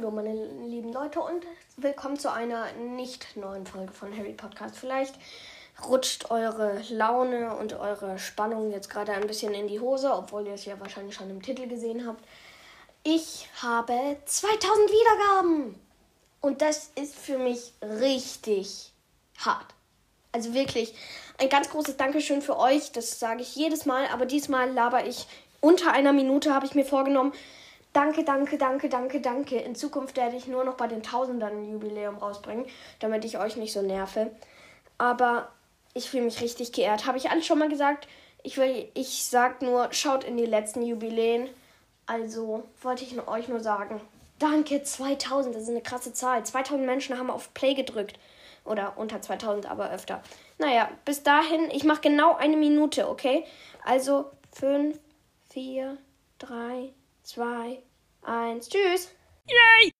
Hallo meine lieben Leute und willkommen zu einer nicht neuen Folge von Harry Podcast. Vielleicht rutscht eure Laune und eure Spannung jetzt gerade ein bisschen in die Hose, obwohl ihr es ja wahrscheinlich schon im Titel gesehen habt. Ich habe 2000 Wiedergaben und das ist für mich richtig hart. Also wirklich ein ganz großes Dankeschön für euch. Das sage ich jedes Mal, aber diesmal laber ich unter einer Minute, habe ich mir vorgenommen. Danke, danke, danke, danke, danke. In Zukunft werde ich nur noch bei den Tausendern ein Jubiläum rausbringen, damit ich euch nicht so nerve. Aber ich fühle mich richtig geehrt. Habe ich alles schon mal gesagt? Ich, will, ich sag nur, schaut in die letzten Jubiläen. Also wollte ich euch nur sagen. Danke, 2000, das ist eine krasse Zahl. 2000 Menschen haben auf Play gedrückt. Oder unter 2000, aber öfter. Naja, bis dahin, ich mache genau eine Minute, okay? Also 5, 4, 3, 2, 1. Tschüss. Yay!